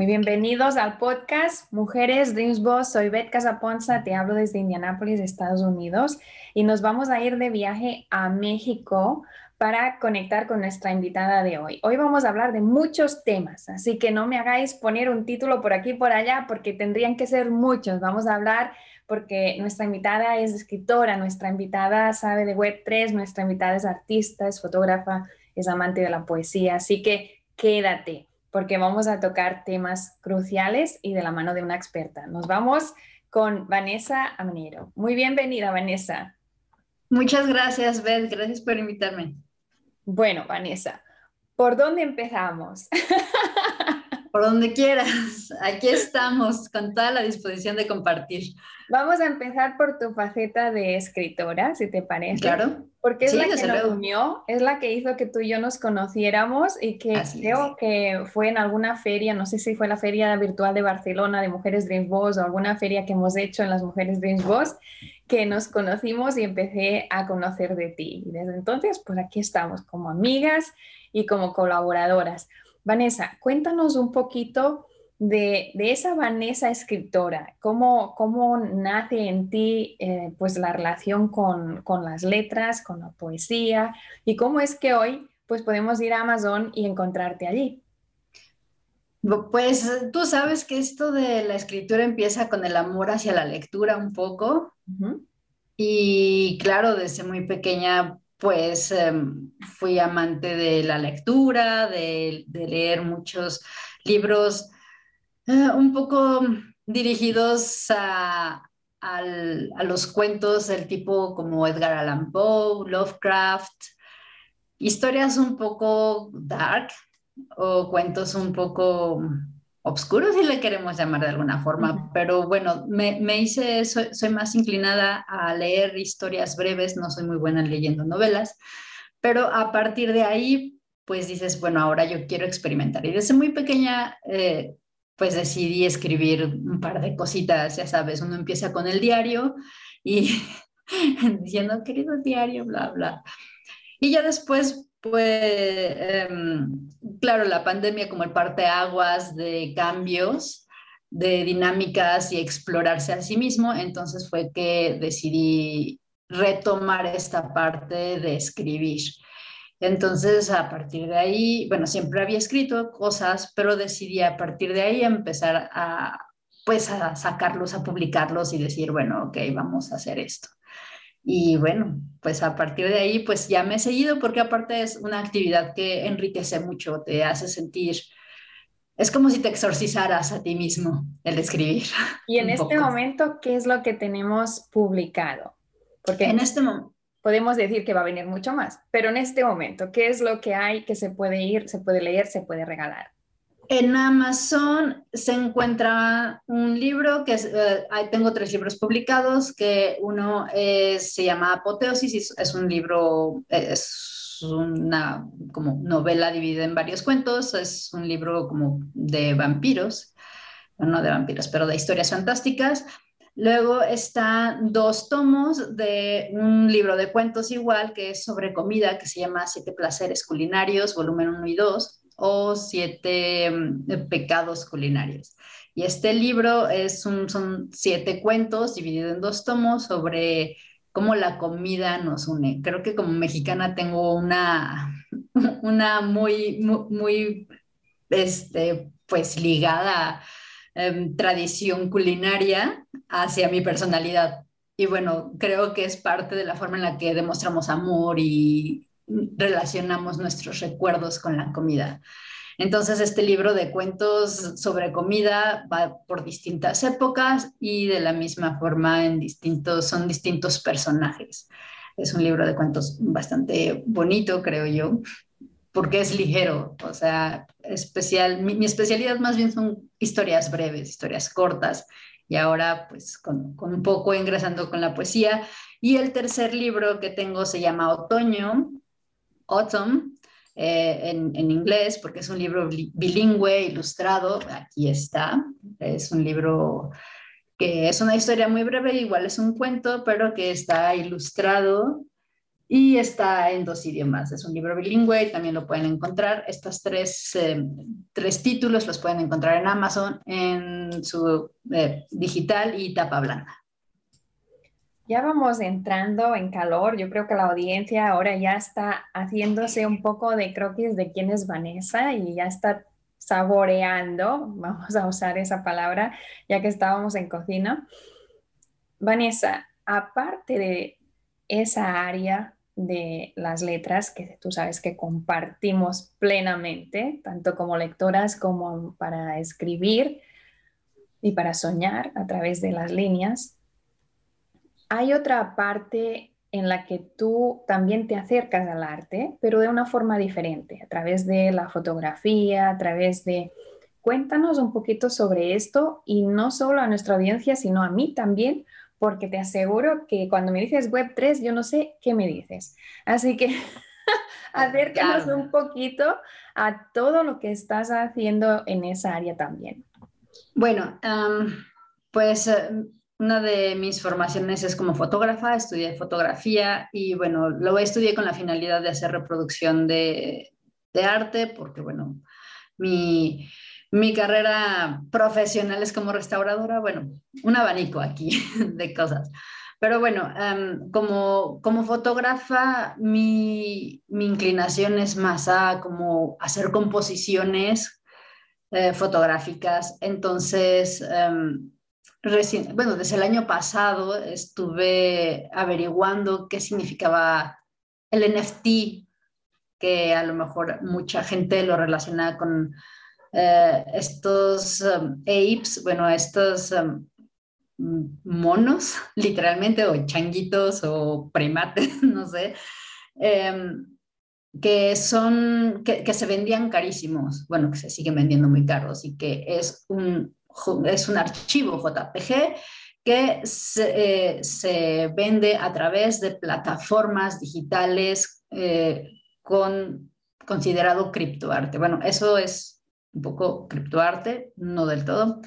Muy bienvenidos al podcast Mujeres Dreams Boss. Soy Beth Casaponza, te hablo desde Indianápolis, Estados Unidos, y nos vamos a ir de viaje a México para conectar con nuestra invitada de hoy. Hoy vamos a hablar de muchos temas, así que no me hagáis poner un título por aquí por allá porque tendrían que ser muchos. Vamos a hablar porque nuestra invitada es escritora, nuestra invitada sabe de Web3, nuestra invitada es artista, es fotógrafa, es amante de la poesía, así que quédate porque vamos a tocar temas cruciales y de la mano de una experta. Nos vamos con Vanessa Amnero. Muy bienvenida, Vanessa. Muchas gracias, Beth. Gracias por invitarme. Bueno, Vanessa, ¿por dónde empezamos? Por donde quieras. Aquí estamos con toda la disposición de compartir. Vamos a empezar por tu faceta de escritora, si te parece. Claro. Porque es la que nos unió, es la que hizo que tú y yo nos conociéramos y que creo que fue en alguna feria, no sé si fue la feria virtual de Barcelona de Mujeres Dreams Boss o alguna feria que hemos hecho en las Mujeres Dreams Boss, que nos conocimos y empecé a conocer de ti. Y desde entonces, pues aquí estamos como amigas y como colaboradoras. Vanessa, cuéntanos un poquito de, esa Vanessa escritora, cómo, cómo nace en ti eh, pues la relación con, las letras, con la poesía y cómo es que hoy pues podemos ir a Amazon y encontrarte allí. Pues tú sabes que esto de la escritura empieza con el amor hacia la lectura un poco. Y claro, desde muy pequeña pues em, fui amante de la lectura, de, leer muchos libros eh, un poco dirigidos a, los cuentos del tipo como Edgar Allan Poe, Lovecraft, historias un poco dark o cuentos un poco oscuros, si le queremos llamar de alguna forma, pero bueno, me, hice, soy, soy, más inclinada a leer historias breves, no soy muy buena leyendo novelas, pero a partir de ahí, pues dices, bueno, ahora yo quiero experimentar. Y desde muy pequeña, eh, pues decidí escribir un par de cositas, ya sabes, uno empieza con el diario y diciendo, querido diario, bla, bla. Y ya después pues, claro, la pandemia como el parteaguas de cambios, de dinámicas y explorarse a sí mismo, entonces fue que decidí retomar esta parte de escribir. Entonces, a partir de ahí, bueno, siempre había escrito cosas, pero decidí a partir de ahí empezar a, pues, a sacarlos, a publicarlos y decir, bueno, ok, vamos a hacer esto. Y bueno, pues a partir de ahí, pues ya me he seguido porque aparte es una actividad que enriquece mucho, te hace sentir, es como si te exorcizaras a ti mismo el escribir. Y en este momento, ¿qué es lo que tenemos publicado? Porque en este momento podemos decir que va a venir mucho más, pero en este momento, ¿qué es lo que hay que se puede ir, se puede leer, se puede regalar? En Amazon se encuentra un libro que es, eh, tengo tres libros publicados, que uno se llama Apoteosis, es un libro, es una como novela dividida en varios cuentos, es un libro como de vampiros, no de vampiros, pero de historias fantásticas. Luego están dos tomos de un libro de cuentos igual, que es sobre comida, que se llama Siete Placeres Culinarios, volumen 1 y 2 o siete mm, pecados culinarios. Y este libro es son siete cuentos divididos en dos tomos sobre cómo la comida nos une. Creo que como mexicana tengo una, una muy, muy, este, pues ligada em, tradición culinaria hacia mi personalidad. y bueno, creo que es parte de la forma en la que demostramos amor y relacionamos nuestros recuerdos con la comida. Entonces, este libro de cuentos sobre comida va por distintas épocas y de la misma forma en distintos, son distintos personajes. Es un libro de cuentos bastante bonito, creo yo, porque es ligero, o sea, especial. Mi, especialidad más bien son historias breves, historias cortas, y ahora pues con, con un poco ingresando con la poesía. Y el tercer libro que tengo se llama Otoño, Autumn, eh, en, inglés, porque es un libro bilingüe, ilustrado, aquí está, es un libro que es una historia muy breve, igual es un cuento, pero que está ilustrado y está en dos idiomas. Es un libro bilingüe y también lo pueden encontrar. Estos tres, eh, tres títulos los pueden encontrar en Amazon en su eh, digital y tapa blanca. Ya vamos entrando en calor. Yo creo que la audiencia ahora ya está haciéndose un poco de croquis de quién es Vanessa y ya está saboreando, vamos a usar esa palabra, ya que estábamos en cocina. Vanessa, aparte de esa área de las letras que tú sabes que compartimos plenamente, tanto como lectoras como para escribir y para soñar a través de las líneas, hay otra parte en la que tú también te acercas al arte, pero de una forma diferente, a través de la fotografía, a través de... Cuéntanos un poquito sobre esto y no solo a nuestra audiencia, sino a mí también, porque te aseguro que cuando me dices Web3, yo no sé qué me dices. Así que acércanos un poquito a todo lo que estás haciendo en esa área también. Bueno, pues eh, una de mis formaciones es como fotógrafa, estudié fotografía y bueno, luego estudié con la finalidad de hacer reproducción de, arte, porque bueno, mi, carrera profesional es como restauradora, bueno, un abanico aquí de cosas. Pero bueno, em, como, como fotógrafa, mi, inclinación es más a como hacer composiciones eh, fotográficas. Entonces, bueno, desde el año pasado estuve averiguando qué significaba el NFT, que a lo mejor mucha gente lo relaciona con eh, estos um, apes, bueno, estos um, monos, literalmente, o changuitos o primates, no sé, em, que son, que, que, se vendían carísimos, bueno, que se siguen vendiendo muy caros y que es un es un archivo JPG que se, eh, vende a través de plataformas digitales eh, con considerado criptoarte. Bueno, eso es un poco criptoarte, no del todo.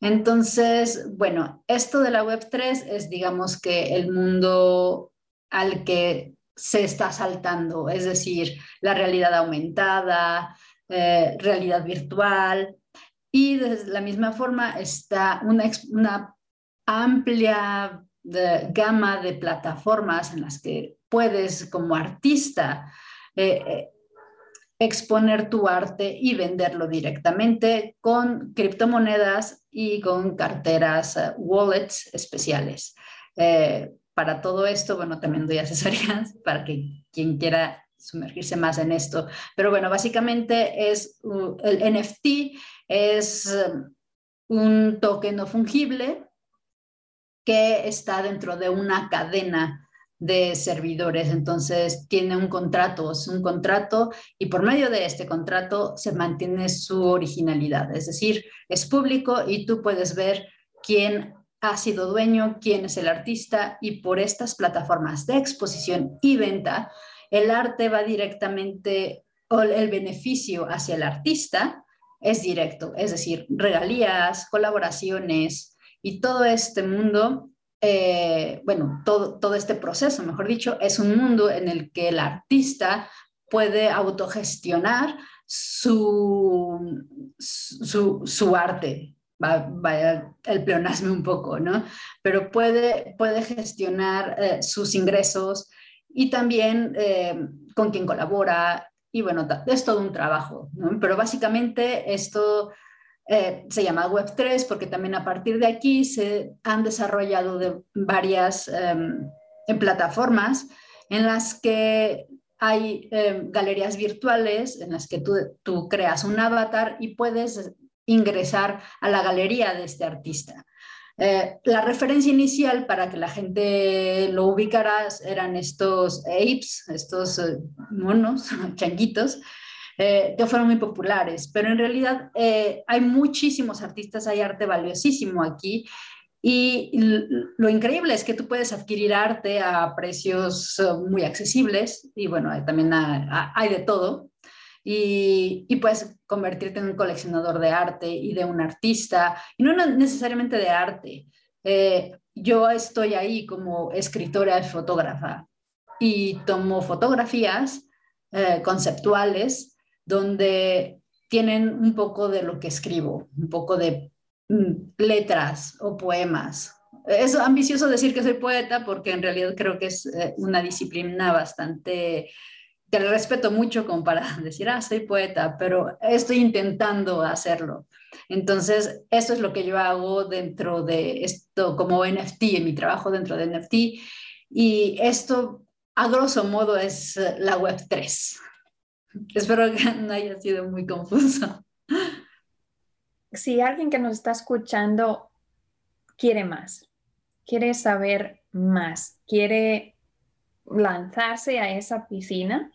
Entonces, bueno, esto de la Web3 es, digamos, que el mundo al que se está saltando, es decir, la realidad aumentada, eh, realidad virtual, y de la misma forma está una, amplia gama de plataformas en las que puedes como artista eh, eh, exponer tu arte y venderlo directamente con criptomonedas y con carteras eh, wallets especiales. para todo esto, bueno, también doy asesorías para que quien quiera sumergirse más en esto. Pero bueno, básicamente es uh, el NFT es um, un token no fungible que está dentro de una cadena de servidores. Entonces tiene un contrato, es un contrato y por medio de este contrato se mantiene su originalidad. Es decir, es público y tú puedes ver quién ha sido dueño, quién es el artista y por estas plataformas de exposición y venta, el arte va directamente o el beneficio hacia el artista es directo, es decir, regalías, colaboraciones y todo este mundo, eh, bueno, todo, todo este proceso, mejor dicho, es un mundo en el que el artista puede autogestionar su, su, arte, vaya el pleonasmo un poco, ¿no? Pero puede, puede gestionar eh, sus ingresos y también eh, con quien colabora, y bueno, es todo un trabajo. Pero básicamente esto Eh, se llama Web3 porque también a partir de aquí se han desarrollado de varias em, plataformas en las que hay em, galerías virtuales en las que tú, tú creas un avatar y puedes ingresar a la galería de este artista. Eh, la referencia inicial para que la gente lo ubicara eran estos apes, estos eh, monos, changuitos, eh, que fueron muy populares, pero en realidad hay muchísimos artistas, hay arte valiosísimo aquí. Y lo increíble es que tú puedes adquirir arte a precios muy accesibles. Y bueno, también hay de todo. Y, y, puedes convertirte en un coleccionador de arte y de un artista, y no necesariamente de arte. Eh, yo estoy ahí como escritora y fotógrafa y tomo fotografías eh, conceptuales donde tienen un poco de lo que escribo, un poco de mm, letras o poemas. Es ambicioso decir que soy poeta porque en realidad creo que es eh, una disciplina bastante te respeto mucho como para decir, ah, soy poeta, pero estoy intentando hacerlo. Entonces, eso es lo que yo hago dentro de esto como NFT, en mi trabajo dentro de NFT. Y esto, a grosso modo, es eh, la web 3. Espero que no haya sido muy confuso. Si alguien que nos está escuchando quiere más, quiere saber más, quiere lanzarse a esa piscina,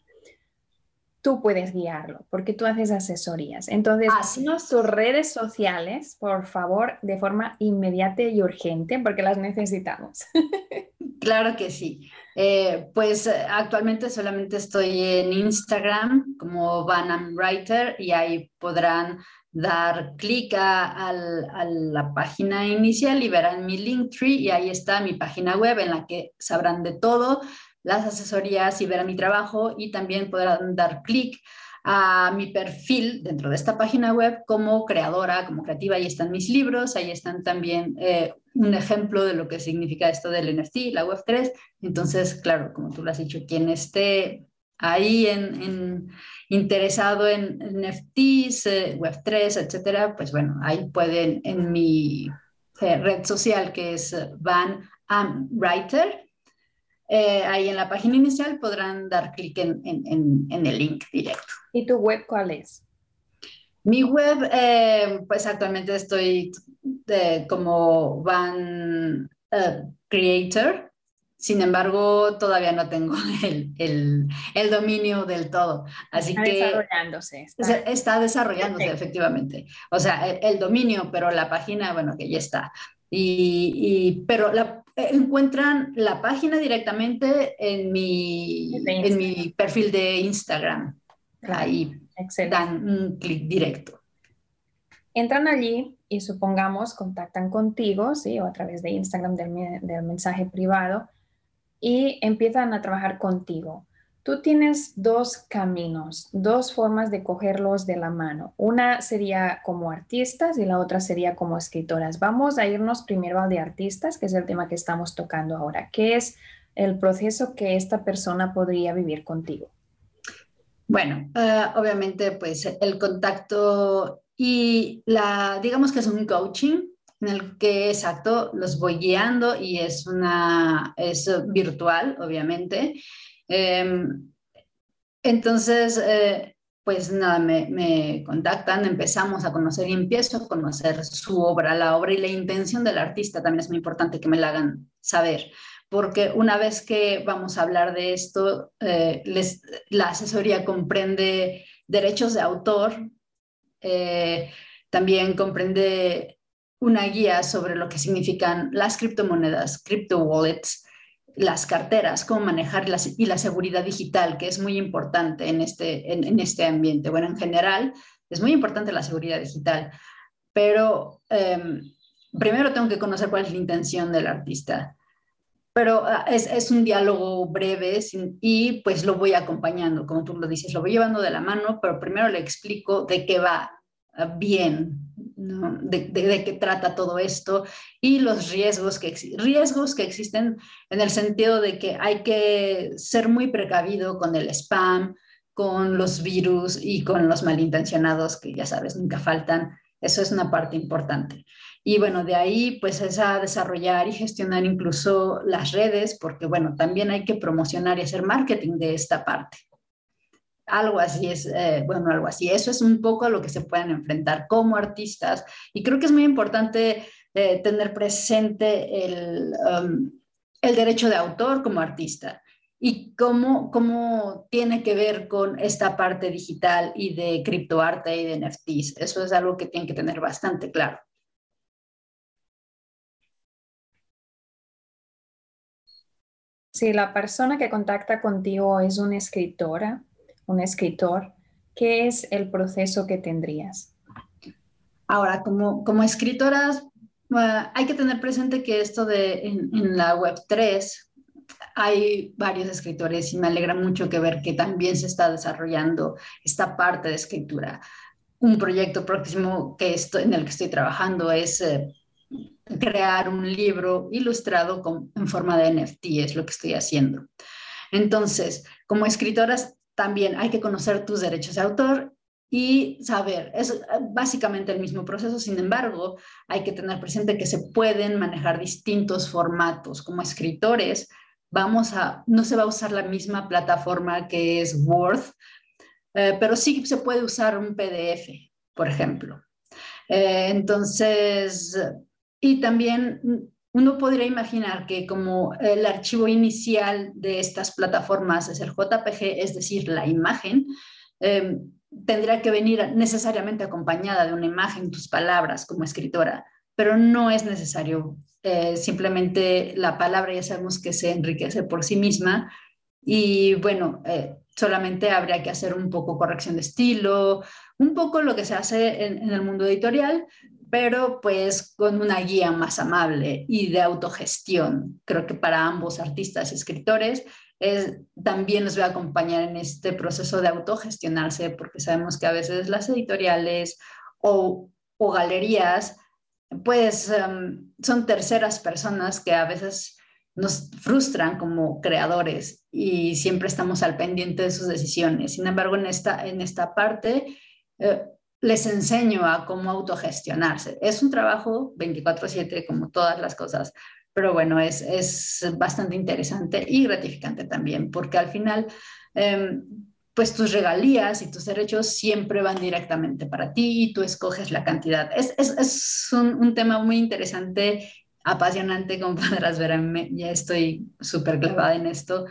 tú puedes guiarlo porque tú haces asesorías. Entonces, haznos tus redes sociales, por favor, de forma inmediata y urgente porque las necesitamos. Claro que sí. Eh, pues eh, actualmente solamente estoy en Instagram como Banam Writer y ahí podrán dar clic a, a, la página inicial y verán mi link tree y ahí está mi página web en la que sabrán de todo las asesorías y ver a mi trabajo y también podrán dar clic a mi perfil dentro de esta página web como creadora, como creativa. Ahí están mis libros, ahí están también eh, un ejemplo de lo que significa esto del NFT, la Web3. Entonces, claro, como tú lo has dicho, quien esté ahí en, interesado en NFTs, eh, Web3, etcétera, pues bueno, ahí pueden en mi eh, red social que es Van Am Writer, eh, ahí en la página inicial podrán dar clic en, el link directo. ¿Y tu web cuál es? Mi web, eh, pues actualmente estoy como Van eh, Creator, sin embargo, todavía no tengo el, dominio del todo. Así está que desarrollándose. Está, desarrollándose, efectivamente. O sea, el, dominio, pero la página, bueno, que ya está. Y, pero la, encuentran la página directamente en mi, en mi perfil de Instagram. Ahí dan un clic directo. Entran allí y supongamos contactan contigo, ¿sí? O a través de Instagram del, del mensaje privado y empiezan a trabajar contigo. Tú tienes dos caminos, dos formas de cogerlos de la mano. Una sería como artistas y la otra sería como escritoras. Vamos a irnos primero al de artistas, que es el tema que estamos tocando ahora. ¿Qué es el proceso que esta persona podría vivir contigo? Bueno, eh, obviamente pues el contacto y la, digamos que es un coaching en el que exacto los voy guiando y es una, es virtual, obviamente. Em, entonces, eh, pues nada, me, contactan, empezamos a conocer y empiezo a conocer su obra, la obra y la intención del artista también es muy importante que me la hagan saber, porque una vez que vamos a hablar de esto, eh, les, la asesoría comprende derechos de autor, eh, también comprende una guía sobre lo que significan las criptomonedas, crypto wallets, las carteras, cómo manejarlas y la seguridad digital, que es muy importante en este, en, este ambiente. Bueno, en general es muy importante la seguridad digital, pero em, primero tengo que conocer cuál es la intención del artista. Pero ah, es, es, un diálogo breve y pues lo voy acompañando, como tú lo dices, lo voy llevando de la mano, pero primero le explico de qué va ah, bien, de, qué trata todo esto y los riesgos que, riesgos que existen en el sentido de que hay que ser muy precavido con el spam, con los virus y con los malintencionados que ya sabes, nunca faltan. Eso es una parte importante. Y bueno, de ahí pues es desarrollar y gestionar incluso las redes, porque bueno, también hay que promocionar y hacer marketing de esta parte. Algo así es, eh, bueno, algo así. Eso es un poco a lo que se pueden enfrentar como artistas. Y creo que es muy importante eh, tener presente el, um, el derecho de autor como artista y cómo, cómo tiene que ver con esta parte digital y de criptoarte y de NFTs. Eso es algo que tienen que tener bastante claro. Si la persona que contacta contigo es una escritora, un escritor, ¿qué es el proceso que tendrías? Ahora, como, como escritoras, hay que tener presente que esto de en, en la Web 3 hay varios escritores y me alegra mucho que ver que también se está desarrollando esta parte de escritura. Un proyecto próximo que estoy, en el que estoy trabajando es eh, crear un libro ilustrado con, en forma de NFT, es lo que estoy haciendo. Entonces, como escritoras, también hay que conocer tus derechos de autor y saber, es básicamente el mismo proceso, sin embargo, hay que tener presente que se pueden manejar distintos formatos. Como escritores, vamos a, no se va a usar la misma plataforma que es Word, eh, pero sí se puede usar un PDF, por ejemplo. Eh, entonces, y también uno podría imaginar que como el archivo inicial de estas plataformas es el JPG, es decir, la imagen, eh, tendría que venir necesariamente acompañada de una imagen, tus palabras como escritora, pero no es necesario eh, simplemente la palabra ya sabemos que se enriquece por sí misma y bueno, eh, solamente habría que hacer un poco corrección de estilo, un poco lo que se hace en, el mundo editorial, pero pues con una guía más amable y de autogestión. Creo que para ambos artistas y escritores es, también les voy a acompañar en este proceso de autogestionarse, porque sabemos que a veces las editoriales o, o galerías pues em, son terceras personas que a veces nos frustran como creadores y siempre estamos al pendiente de sus decisiones. Sin embargo, en esta, en esta parte eh, les enseño a cómo autogestionarse. Es un trabajo 24/7 como todas las cosas, pero bueno, es, es bastante interesante y gratificante también, porque al final em, pues tus regalías y tus derechos siempre van directamente para ti y tú escoges la cantidad. Es, es, es un, un, tema muy interesante, apasionante, como podrás ver, ya estoy súper clavada en esto,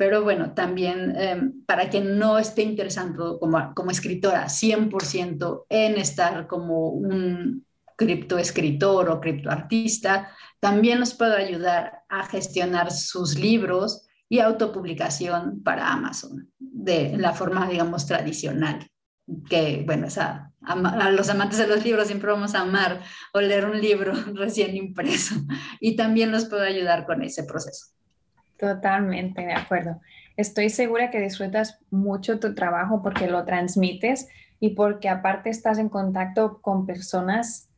pero bueno, también eh, para quien no esté interesado como, como escritora 100% en estar como un criptoescritor o criptoartista, también los puedo ayudar a gestionar sus libros y autopublicación para Amazon, de la forma, digamos, tradicional, que, bueno, a, a, los amantes de los libros siempre vamos a amar o leer un libro recién impreso y también los puedo ayudar con ese proceso. Totalmente, de acuerdo. Estoy segura que disfrutas mucho tu trabajo porque lo transmites y porque aparte estás en contacto con personas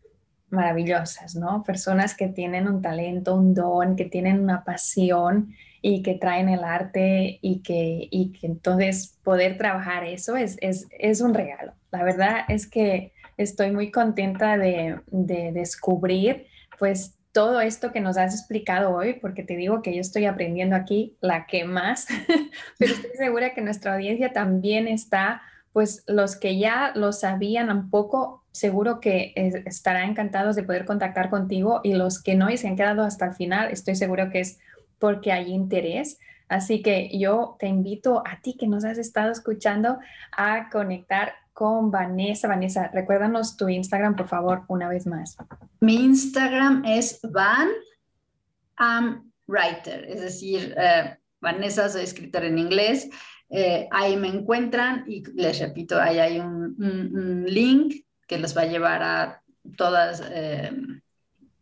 maravillosas, ¿no? Personas que tienen un talento, un don, que tienen una pasión y que traen el arte y que, y que entonces poder trabajar eso es, es, es, un regalo. La verdad es que estoy muy contenta de, de descubrir pues todo esto que nos has explicado hoy, porque te digo que yo estoy aprendiendo aquí la que más, pero estoy segura que nuestra audiencia también está, pues los que ya lo sabían un poco, seguro que estarán encantados de poder contactar contigo y los que no y se han quedado hasta el final, estoy seguro que es porque hay interés. Así que yo te invito a ti que nos has estado escuchando a conectar con Vanessa. Vanessa, recuérdanos tu Instagram, por favor, una vez más. Mi Instagram es Van Am Writer, es decir, eh, Vanessa, soy escritora en inglés. Eh, ahí me encuentran y les repito, ahí hay un, link que los va a llevar a todas eh,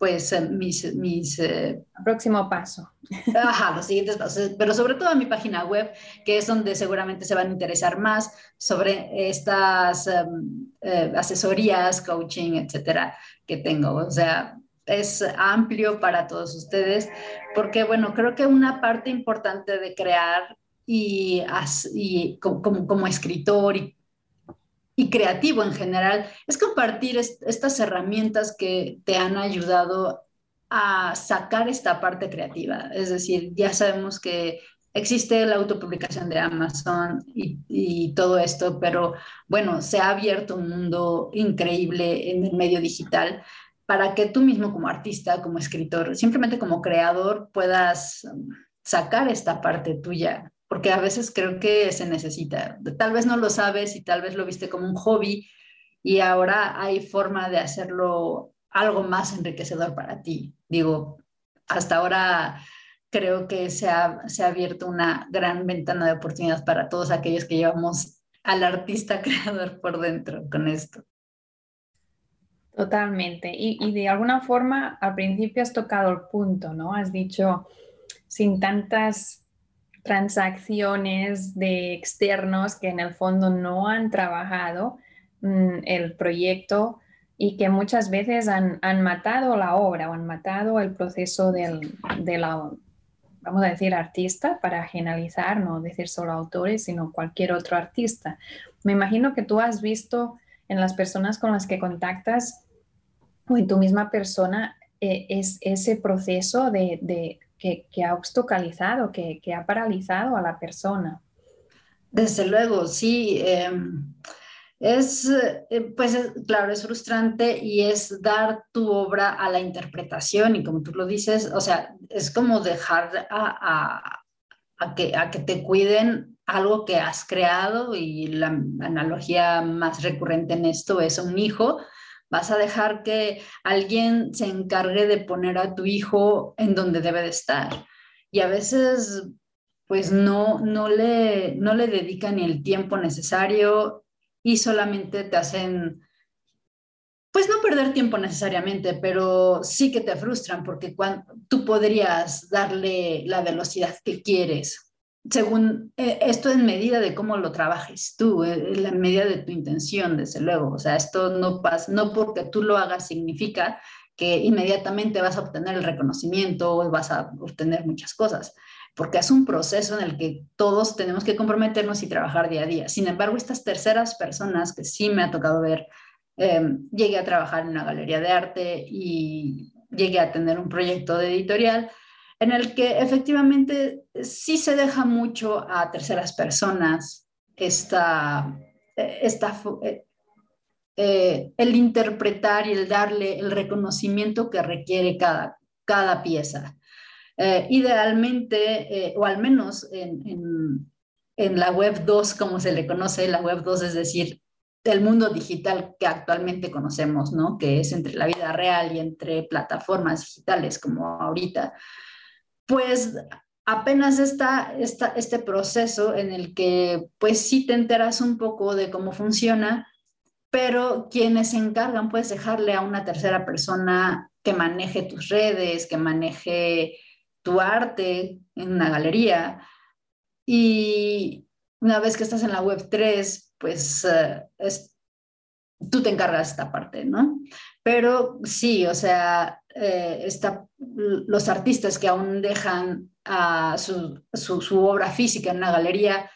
pues eh, mis... mis eh, Próximo paso. Ajá, los siguientes pasos, pero sobre todo a mi página web, que es donde seguramente se van a interesar más sobre estas em, eh, asesorías, coaching, etcétera, que tengo. O sea, es amplio para todos ustedes, porque bueno, creo que una parte importante de crear y, y como, como escritor y y creativo en general, es compartir estas herramientas que te han ayudado a sacar esta parte creativa. Es decir, ya sabemos que existe la autopublicación de Amazon y, todo esto, pero bueno, se ha abierto un mundo increíble en el medio digital para que tú mismo como artista, como escritor, simplemente como creador puedas sacar esta parte tuya, porque a veces creo que se necesita. Tal vez no lo sabes y tal vez lo viste como un hobby y ahora hay forma de hacerlo algo más enriquecedor para ti. Digo, hasta ahora creo que se ha, se ha abierto una gran ventana de oportunidades para todos aquellos que llevamos al artista creador por dentro con esto. Totalmente. Y, y, de alguna forma, al principio has tocado el punto, ¿no? Has dicho, sin tantas transacciones de externos que en el fondo no han trabajado mm, el proyecto, y que muchas veces han, han, matado la obra o han matado el proceso del, de la, vamos a decir, artista, para generalizar, no decir solo autores, sino cualquier otro artista. Me imagino que tú has visto en las personas con las que contactas o en tu misma persona eh, es ese proceso de, de que, ha obstaculizado, que, que, ha paralizado a la persona. Desde luego, sí. Eh es, eh, pues claro, es frustrante y es dar tu obra a la interpretación y como tú lo dices, o sea, es como dejar a, que, a que te cuiden algo que has creado y la analogía más recurrente en esto es un hijo. Vas a dejar que alguien se encargue de poner a tu hijo en donde debe de estar. Y a veces pues no, no, le, no le dedican el tiempo necesario y solamente te hacen, pues no perder tiempo necesariamente, pero sí que te frustran porque cuando, tú podrías darle la velocidad que quieres. Según eh, esto en medida de cómo lo trabajes tú, eh, en la medida de tu intención, desde luego. O sea, esto no pasa, no porque tú lo hagas significa que inmediatamente vas a obtener el reconocimiento o vas a obtener muchas cosas porque es un proceso en el que todos tenemos que comprometernos y trabajar día a día. Sin embargo, estas terceras personas que sí me ha tocado ver, em, llegué a trabajar en una galería de arte y llegué a tener un proyecto de editorial en el que efectivamente sí se deja mucho a terceras personas esta, esta, eh, eh, el interpretar y el darle el reconocimiento que requiere cada, cada pieza. Eh, idealmente, eh, o al menos en, la web 2, como se le conoce, la web 2 es decir, el mundo digital que actualmente conocemos, ¿no? Que es entre la vida real y entre plataformas digitales como ahorita, pues apenas está, este proceso en el que pues sí te enteras un poco de cómo funciona, pero quienes se encargan puedes dejarle a una tercera persona que maneje tus redes, que maneje tu arte en una galería. Y una vez que estás en la web 3, pues eh, es, tú te encargas de esta parte, ¿no? Pero sí, o sea, eh, los artistas que aún dejan a su, su, obra física en una galería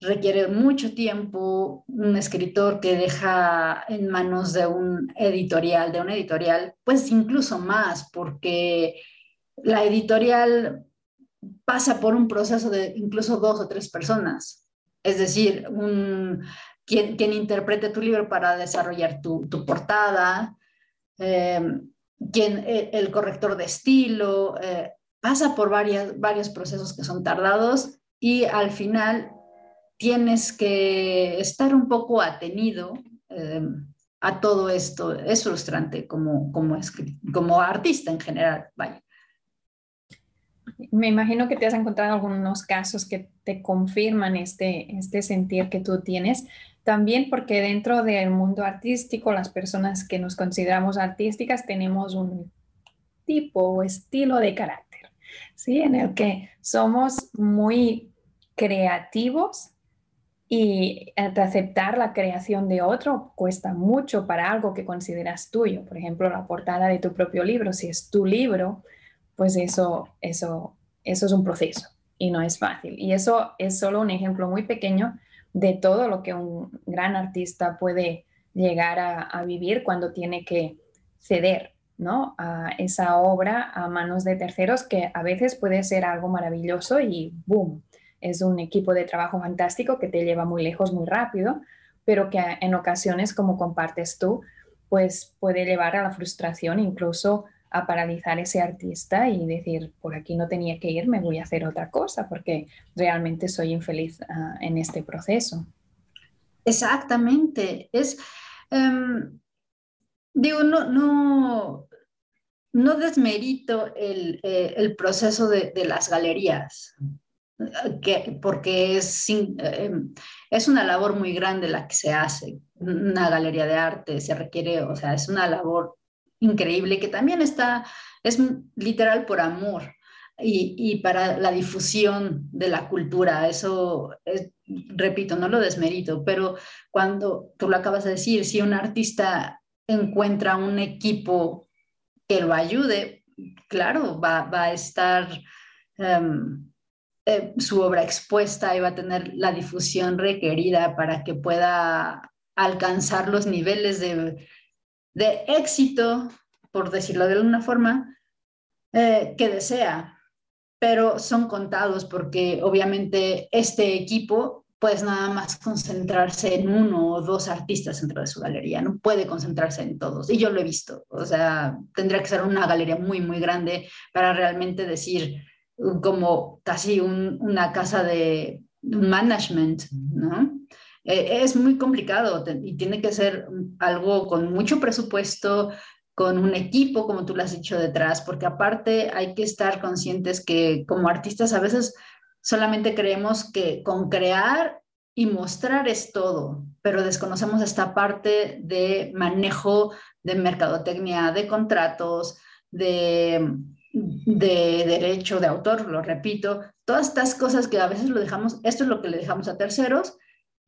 requiere mucho tiempo, un escritor que deja en manos de un editorial, de un editorial, pues incluso más, porque la editorial pasa por un proceso de incluso dos o tres personas. Es decir, un, quien, quien interprete tu libro para desarrollar tu, portada, em, quien, e, el corrector de estilo, eh, pasa por varias, varios procesos que son tardados y al final tienes que estar un poco atenido em, a todo esto. Es frustrante como, como, como artista en general, vaya. Me imagino que te has encontrado algunos casos que te confirman este, este sentir que tú tienes. También porque dentro del mundo artístico, las personas que nos consideramos artísticas tenemos un tipo o estilo de carácter, ¿sí? En el que somos muy creativos y aceptar la creación de otro cuesta mucho para algo que consideras tuyo. Por ejemplo, la portada de tu propio libro, si es tu libro, pues eso, eso, eso es un proceso y no es fácil. Y eso es solo un ejemplo muy pequeño de todo lo que un gran artista puede llegar a, vivir cuando tiene que ceder ¿no? a esa obra a manos de terceros, que a veces puede ser algo maravilloso y ¡boom! Es un equipo de trabajo fantástico que te lleva muy lejos muy rápido, pero que en ocasiones, como compartes tú, pues puede llevar a la frustración, incluso a paralizar ese artista y decir, por aquí no tenía que ir, me voy a hacer otra cosa porque realmente soy infeliz ah, en este proceso. Exactamente. Es, em, digo, no, no, no desmerito el, eh, proceso de, las galerías, que, porque es, em, es una labor muy grande la que se hace. Una galería de arte se requiere, o sea, es una labor increíble que también está, es literal por amor y, para la difusión de la cultura. Eso, repito, no lo desmerito, pero cuando tú lo acabas de decir, si un artista encuentra un equipo que lo ayude, claro, va, a estar... Em, eh, su obra expuesta y va a tener la difusión requerida para que pueda alcanzar los niveles de, de éxito, por decirlo de alguna forma, eh, que desea, pero son contados porque obviamente este equipo pues nada más concentrarse en uno o dos artistas dentro de su galería, no puede concentrarse en todos. Y yo lo he visto, o sea, tendría que ser una galería muy, muy grande para realmente decir como casi una casa de management, ¿no? Eh, es muy complicado y tiene que ser algo con mucho presupuesto, con un equipo, como tú lo has dicho detrás, porque aparte hay que estar conscientes que como artistas a veces solamente creemos que con crear y mostrar es todo, pero desconocemos esta parte de manejo de mercadotecnia, de contratos, de, de derecho de autor, lo repito, todas estas cosas que a veces lo dejamos, esto es lo que le dejamos a terceros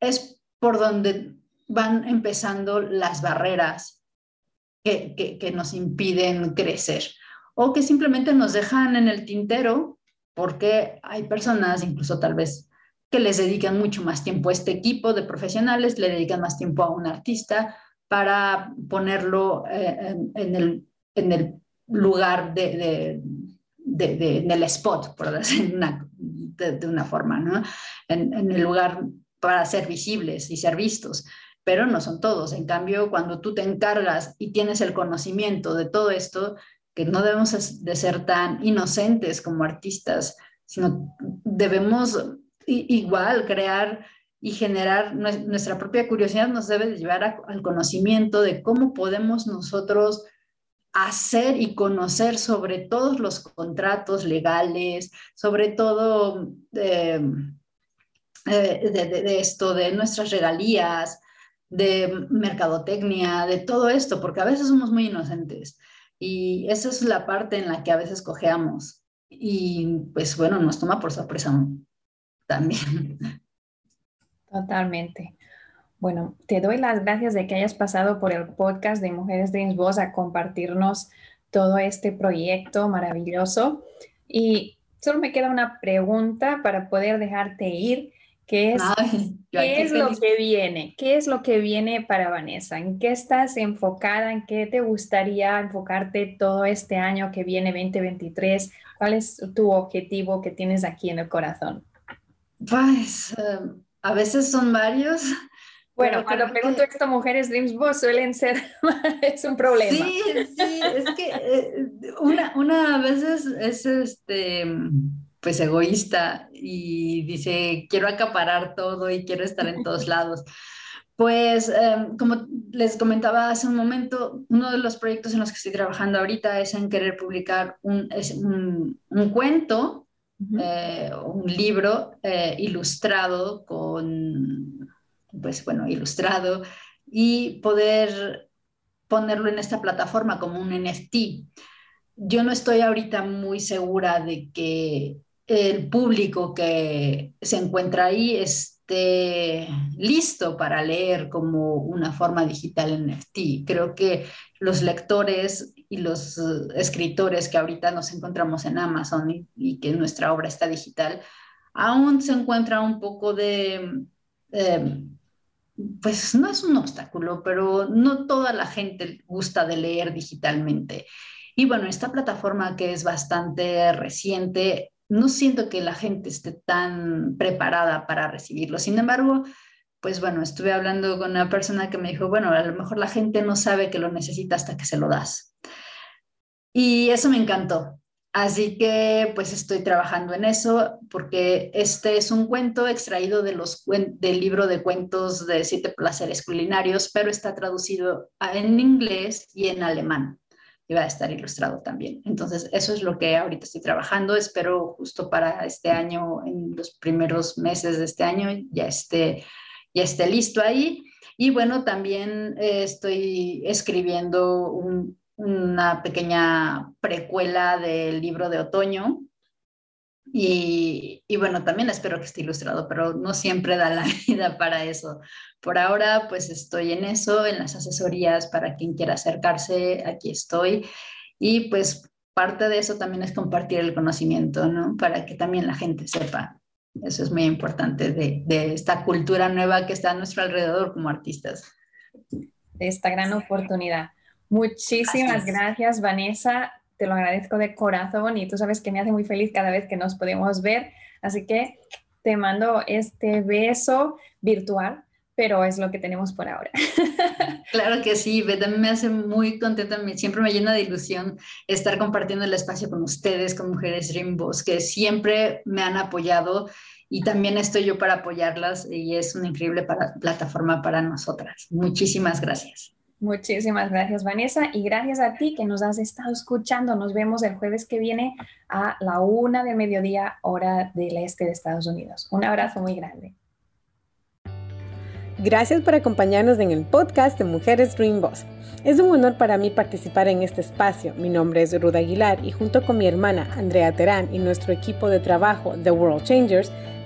es por donde van empezando las barreras que, nos impiden crecer o que simplemente nos dejan en el tintero porque hay personas, incluso tal vez, que les dedican mucho más tiempo a este equipo de profesionales, le dedican más tiempo a un artista para ponerlo eh, en, el, en, el, lugar de, de, en el spot, por decir una, de, una forma, ¿no? En, en, el lugar para ser visibles y ser vistos, pero no son todos. En cambio, cuando tú te encargas y tienes el conocimiento de todo esto, que no debemos de ser tan inocentes como artistas, sino debemos igual crear y generar nuestra propia curiosidad nos debe de llevar al conocimiento de cómo podemos nosotros hacer y conocer sobre todos los contratos legales, sobre todo eh, eh, de, esto, de nuestras regalías, de mercadotecnia, de todo esto, porque a veces somos muy inocentes y esa es la parte en la que a veces cojeamos y pues bueno, nos toma por sorpresa también. Totalmente. Bueno, te doy las gracias de que hayas pasado por el podcast de Mujeres Dreams Voz a compartirnos todo este proyecto maravilloso. Y solo me queda una pregunta para poder dejarte ir. ¿Qué es, ¿qué es lo que viene? ¿Qué es lo que viene para Vanessa? ¿En qué estás enfocada? ¿En qué te gustaría enfocarte todo este año que viene 2023? ¿Cuál es tu objetivo que tienes aquí en el corazón? Pues eh, a veces son varios. Bueno, cuando pregunto esto, mujeres Dreams Boss suelen ser, es un problema. Sí, sí, es que eh, una, una a veces es este pues egoísta y dice, quiero acaparar todo y quiero estar en todos lados. Pues em, como les comentaba hace un momento, uno de los proyectos en los que estoy trabajando ahorita es en querer publicar un, un, cuento, eh, un libro eh, ilustrado con, pues bueno, ilustrado y poder ponerlo en esta plataforma como un NFT. Yo no estoy ahorita muy segura de que el público que se encuentra ahí esté listo para leer como una forma digital NFT. Creo que los lectores y los eh, escritores que ahorita nos encontramos en Amazon y, que nuestra obra está digital, aún se encuentra un poco de, em, pues no es un obstáculo, pero no toda la gente gusta de leer digitalmente. Y bueno, esta plataforma que es bastante reciente, no siento que la gente esté tan preparada para recibirlo. Sin embargo, pues bueno, estuve hablando con una persona que me dijo, bueno, a lo mejor la gente no sabe que lo necesita hasta que se lo das. Y eso me encantó. Así que pues estoy trabajando en eso porque este es un cuento extraído del libro de cuentos de siete placeres culinarios, pero está traducido en inglés y en alemán va a estar ilustrado también. Entonces, eso es lo que ahorita estoy trabajando. Espero justo para este año, en los primeros meses de este año, ya esté, ya esté listo ahí. Y bueno, también eh, estoy escribiendo una pequeña precuela del libro de otoño. Y, y, bueno, también espero que esté ilustrado, pero no siempre da la vida para eso. Por ahora, pues estoy en eso, en las asesorías para quien quiera acercarse, aquí estoy. Y pues parte de eso también es compartir el conocimiento, ¿no? Para que también la gente sepa. Eso es muy importante de, de esta cultura nueva que está a nuestro alrededor como artistas. De esta gran oportunidad. Muchísimas gracias, Vanessa. Te lo agradezco de corazón y tú sabes que me hace muy feliz cada vez que nos podemos ver. Así que te mando este beso virtual pero es lo que tenemos por ahora. Claro que sí, también me hace muy contenta, siempre me llena de ilusión estar compartiendo el espacio con ustedes, con Mujeres Dream Boss, que siempre me han apoyado y también estoy yo para apoyarlas y es una increíble plataforma para nosotras. Muchísimas gracias. Muchísimas gracias, Vanessa, y gracias a ti que nos has estado escuchando. Nos vemos el jueves que viene a la una de mediodía, hora del este de Estados Unidos. Un abrazo muy grande. Gracias por acompañarnos en el podcast de Mujeres Dream Boss. Es un honor para mí participar en este espacio. Mi nombre es Ruda Aguilar y junto con mi hermana Andrea Terán y nuestro equipo de trabajo The World Changers,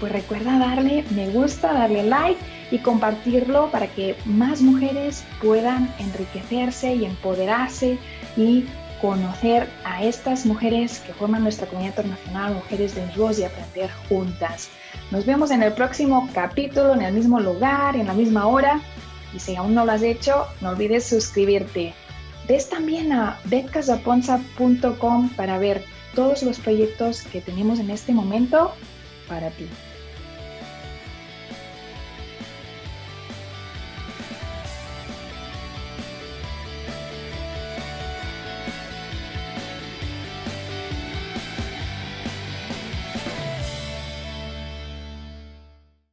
pues recuerda darle me gusta, darle like y compartirlo para que más mujeres puedan enriquecerse y empoderarse y conocer a estas mujeres que forman nuestra comunidad internacional, Mujeres de Voz y aprender juntas. Nos vemos en el próximo capítulo, en el mismo lugar, en la misma hora. Y si aún no lo has hecho, no olvides suscribirte. Ves también a betcasaponza.com para ver todos los proyectos que tenemos en este momento para ti.